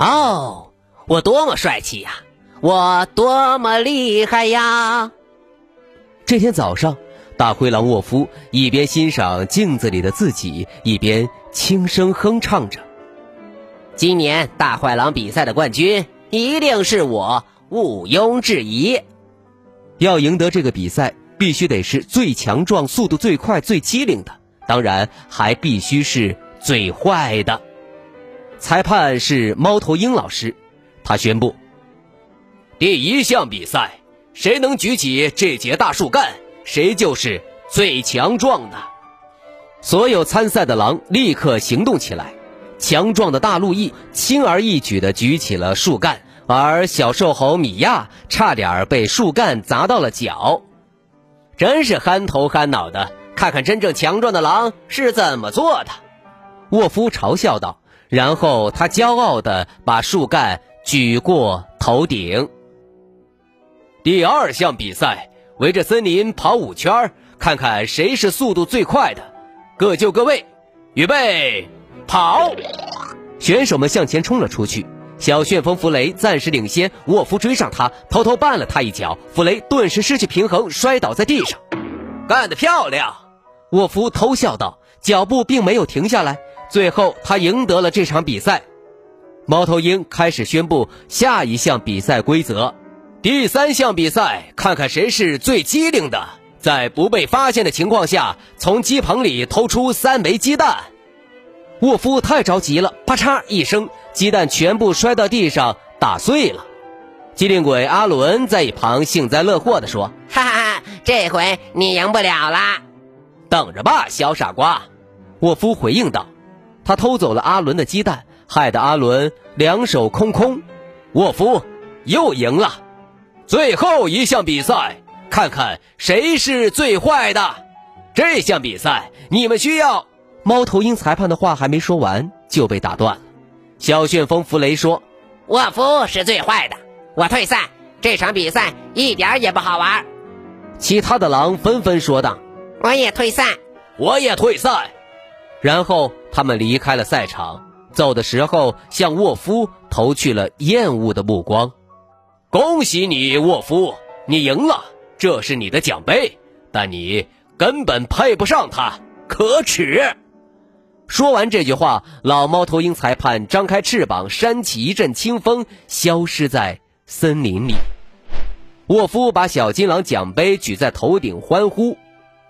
哦，我多么帅气呀！我多么厉害呀！这天早上，大灰狼沃夫一边欣赏镜子里的自己，一边轻声哼唱着：“今年大坏狼比赛的冠军一定是我，毋庸置疑。要赢得这个比赛，必须得是最强壮、速度最快、最机灵的，当然还必须是最坏的。”裁判是猫头鹰老师，他宣布：第一项比赛，谁能举起这节大树干，谁就是最强壮的。所有参赛的狼立刻行动起来。强壮的大路易轻而易举地举起了树干，而小瘦猴米亚差点被树干砸到了脚。真是憨头憨脑的！看看真正强壮的狼是怎么做的。沃夫嘲笑道。然后他骄傲地把树干举过头顶。第二项比赛，围着森林跑五圈，看看谁是速度最快的。各就各位，预备，跑！选手们向前冲了出去。小旋风弗雷暂时领先，沃夫追上他，偷偷绊了他一脚。弗雷顿时失去平衡，摔倒在地上。干得漂亮！沃夫偷笑道，脚步并没有停下来。最后，他赢得了这场比赛。猫头鹰开始宣布下一项比赛规则：第三项比赛，看看谁是最机灵的，在不被发现的情况下，从鸡棚里偷出三枚鸡蛋。沃夫太着急了，啪嚓一声，鸡蛋全部摔到地上，打碎了。机灵鬼阿伦在一旁幸灾乐祸地说：“哈哈哈，这回你赢不了啦！等着吧，小傻瓜。”沃夫回应道。他偷走了阿伦的鸡蛋，害得阿伦两手空空。沃夫又赢了。最后一项比赛，看看谁是最坏的。这项比赛你们需要……猫头鹰裁判的话还没说完就被打断了。小旋风弗雷说：“沃夫是最坏的，我退赛。这场比赛一点也不好玩。”其他的狼纷纷说道：“我也退赛，我也退赛。”然后他们离开了赛场，走的时候向沃夫投去了厌恶的目光。恭喜你，沃夫，你赢了，这是你的奖杯，但你根本配不上它，可耻！说完这句话，老猫头鹰裁判张开翅膀，扇起一阵清风，消失在森林里。沃夫把小金狼奖杯举在头顶，欢呼：“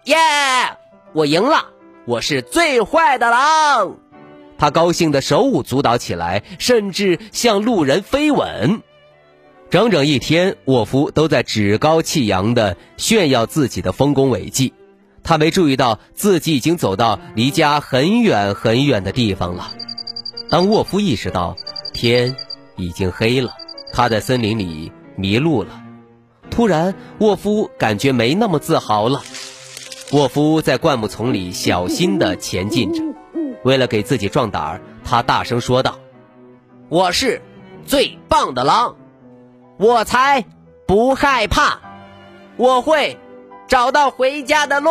耶，我赢了！”我是最坏的狼，他高兴的手舞足蹈起来，甚至向路人飞吻。整整一天，沃夫都在趾高气扬的炫耀自己的丰功伟绩。他没注意到自己已经走到离家很远很远的地方了。当沃夫意识到天已经黑了，他在森林里迷路了。突然，沃夫感觉没那么自豪了。沃夫在灌木丛里小心地前进着，为了给自己壮胆儿，他大声说道：“我是最棒的狼，我才不害怕，我会找到回家的路。”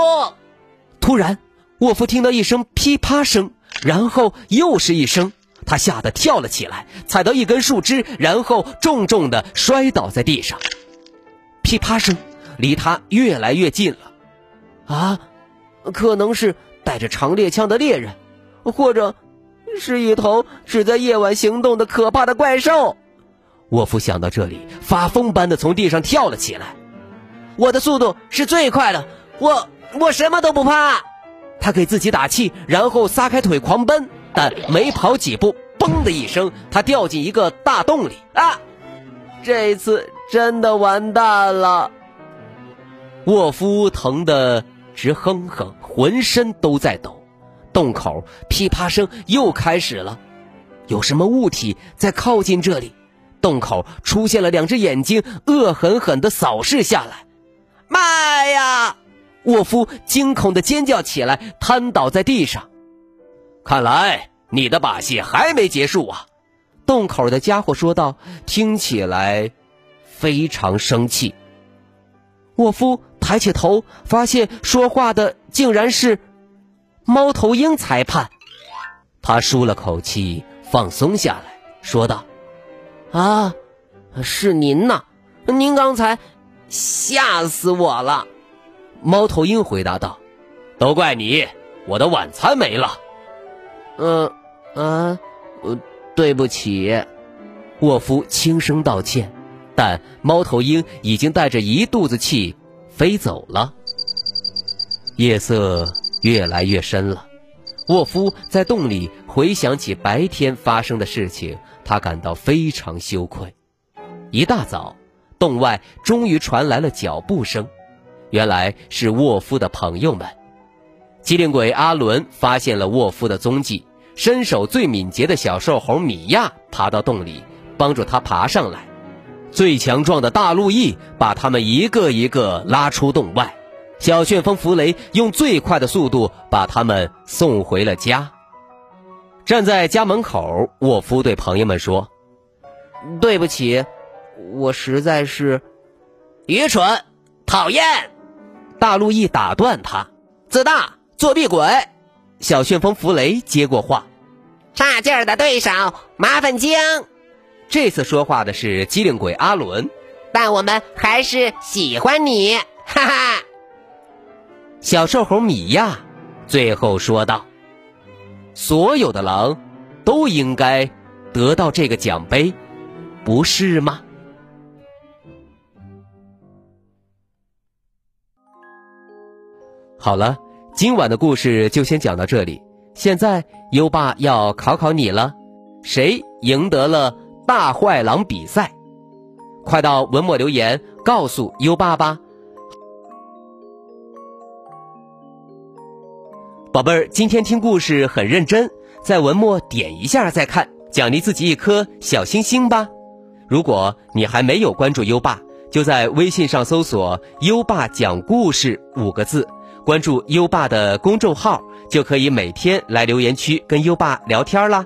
突然，沃夫听到一声噼啪声，然后又是一声，他吓得跳了起来，踩到一根树枝，然后重重地摔倒在地上。噼啪声离他越来越近了。啊，可能是带着长猎枪的猎人，或者是一头只在夜晚行动的可怕的怪兽。沃夫想到这里，发疯般的从地上跳了起来。我的速度是最快的，我我什么都不怕。他给自己打气，然后撒开腿狂奔，但没跑几步，嘣的一声，他掉进一个大洞里。啊，这次真的完蛋了。沃夫疼的。直哼哼，浑身都在抖。洞口噼啪声又开始了，有什么物体在靠近这里？洞口出现了两只眼睛，恶狠狠地扫视下来。妈呀！沃夫惊恐地尖叫起来，瘫倒在地上。看来你的把戏还没结束啊！洞口的家伙说道，听起来非常生气。沃夫抬起头，发现说话的竟然是猫头鹰裁判。他舒了口气，放松下来，说道：“啊，是您呐！您刚才吓死我了。”猫头鹰回答道：“都怪你，我的晚餐没了。”嗯，啊，呃，对不起，沃夫轻声道歉，但猫头鹰已经带着一肚子气飞走了。夜色越来越深了，沃夫在洞里回想起白天发生的事情，他感到非常羞愧。一大早，洞外终于传来了脚步声，原来是沃夫的朋友们。机灵鬼阿伦发现了沃夫的踪迹。身手最敏捷的小瘦猴米娅爬到洞里，帮助他爬上来。最强壮的大路易把他们一个一个拉出洞外。小旋风弗雷用最快的速度把他们送回了家。站在家门口，沃夫对朋友们说：“对不起，我实在是愚蠢、讨厌。”大路易打断他：“自大、作弊鬼。”小旋风弗雷接过话。差劲儿的对手，麻烦精。这次说话的是机灵鬼阿伦，但我们还是喜欢你，哈哈。小瘦猴米娅最后说道：“所有的狼都应该得到这个奖杯，不是吗？”好了，今晚的故事就先讲到这里。现在优爸要考考你了，谁赢得了大坏狼比赛？快到文末留言告诉优爸吧。宝贝儿，今天听故事很认真，在文末点一下再看，奖励自己一颗小星星吧。如果你还没有关注优爸，就在微信上搜索“优爸讲故事”五个字，关注优爸的公众号。就可以每天来留言区跟优爸聊天啦。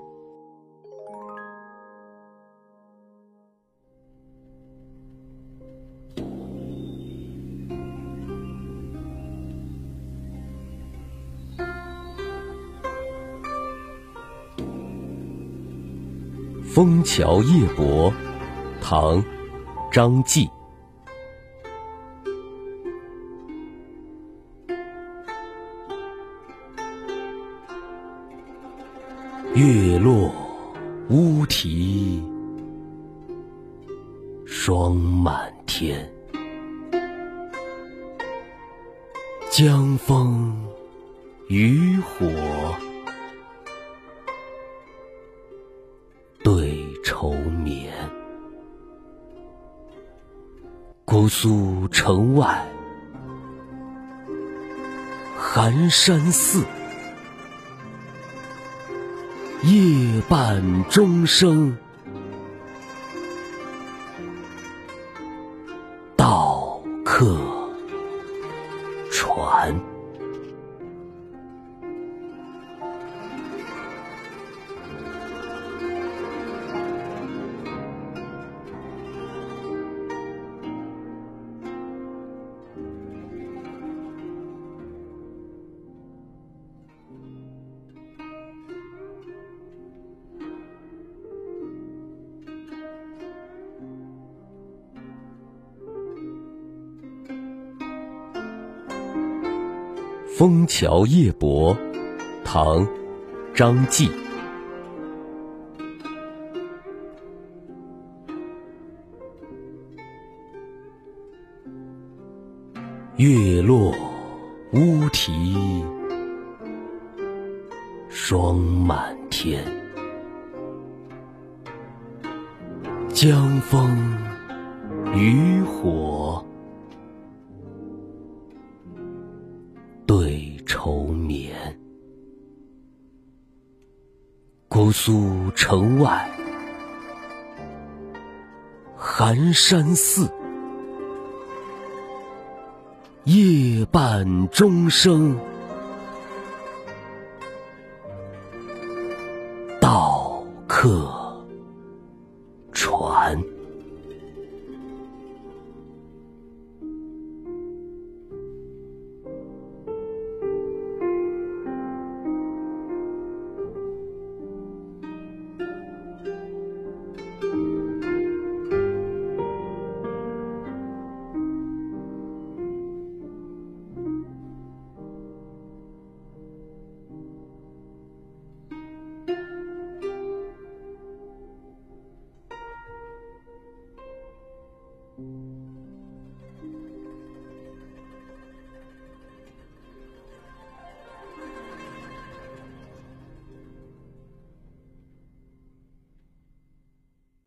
枫桥夜泊》唐·张继。月落乌啼霜满天，江枫渔火。愁眠，姑苏城外寒山寺，夜半钟声到客船。《枫桥夜泊》唐·张继。月落乌啼霜满天，江枫渔火姑苏城外寒山寺。夜半钟声到客。